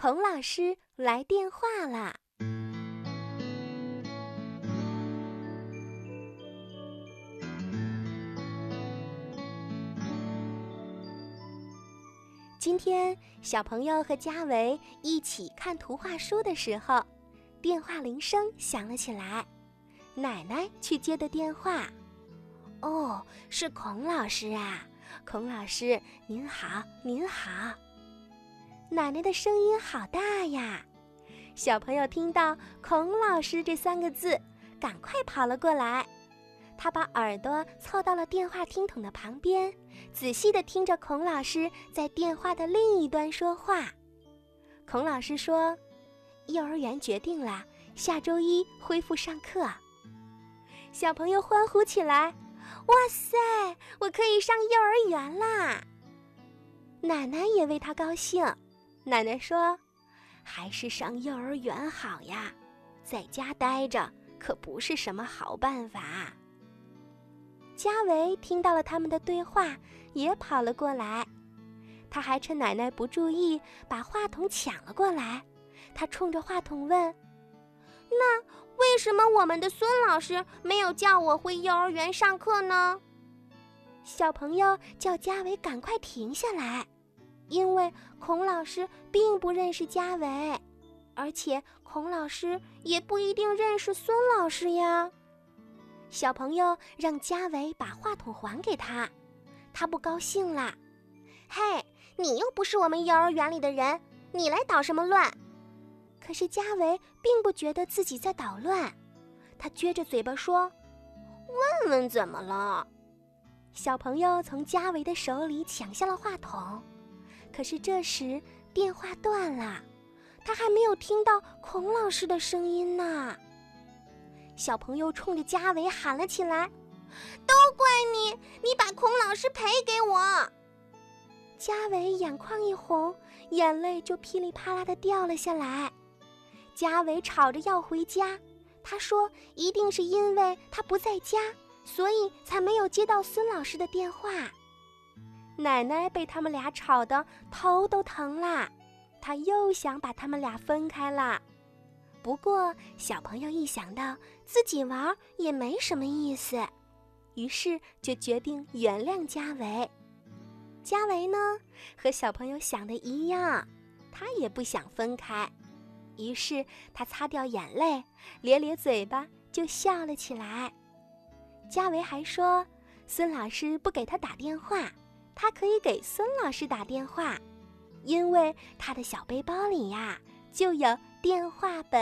孔老师来电话了。今天，小朋友和嘉维一起看图画书的时候，电话铃声响了起来。奶奶去接的电话。哦，是孔老师啊！孔老师您好，您好。奶奶的声音好大呀！小朋友听到“孔老师”这三个字，赶快跑了过来。他把耳朵凑到了电话听筒的旁边，仔细地听着孔老师在电话的另一端说话。孔老师说：“幼儿园决定了，下周一恢复上课。”小朋友欢呼起来：“哇塞，我可以上幼儿园啦！”奶奶也为他高兴。奶奶说：“还是上幼儿园好呀，在家待着可不是什么好办法。”嘉维听到了他们的对话，也跑了过来。他还趁奶奶不注意，把话筒抢了过来。他冲着话筒问：“那为什么我们的孙老师没有叫我回幼儿园上课呢？”小朋友叫嘉维赶快停下来，因为孔老师并不认识嘉维，而且孔老师也不一定认识孙老师呀。小朋友让嘉维把话筒还给他，他不高兴啦。嘿，你又不是我们幼儿园里的人，你来捣什么乱？可是嘉维并不觉得自己在捣乱，他撅着嘴巴说：“问问怎么了？”小朋友从嘉维的手里抢下了话筒，可是这时电话断了，他还没有听到孔老师的声音呢。小朋友冲着嘉伟喊了起来：“都怪你！你把孔老师赔给我！”嘉伟眼眶一红，眼泪就噼里啪啦的掉了下来。嘉伟吵着要回家，他说：“一定是因为他不在家，所以才没有接到孙老师的电话。”奶奶被他们俩吵得头都疼啦，她又想把他们俩分开了。不过，小朋友一想到自己玩也没什么意思，于是就决定原谅嘉维。嘉维呢，和小朋友想的一样，他也不想分开，于是他擦掉眼泪，咧咧嘴巴就笑了起来。嘉维还说，孙老师不给他打电话，他可以给孙老师打电话，因为他的小背包里呀就有。电话本。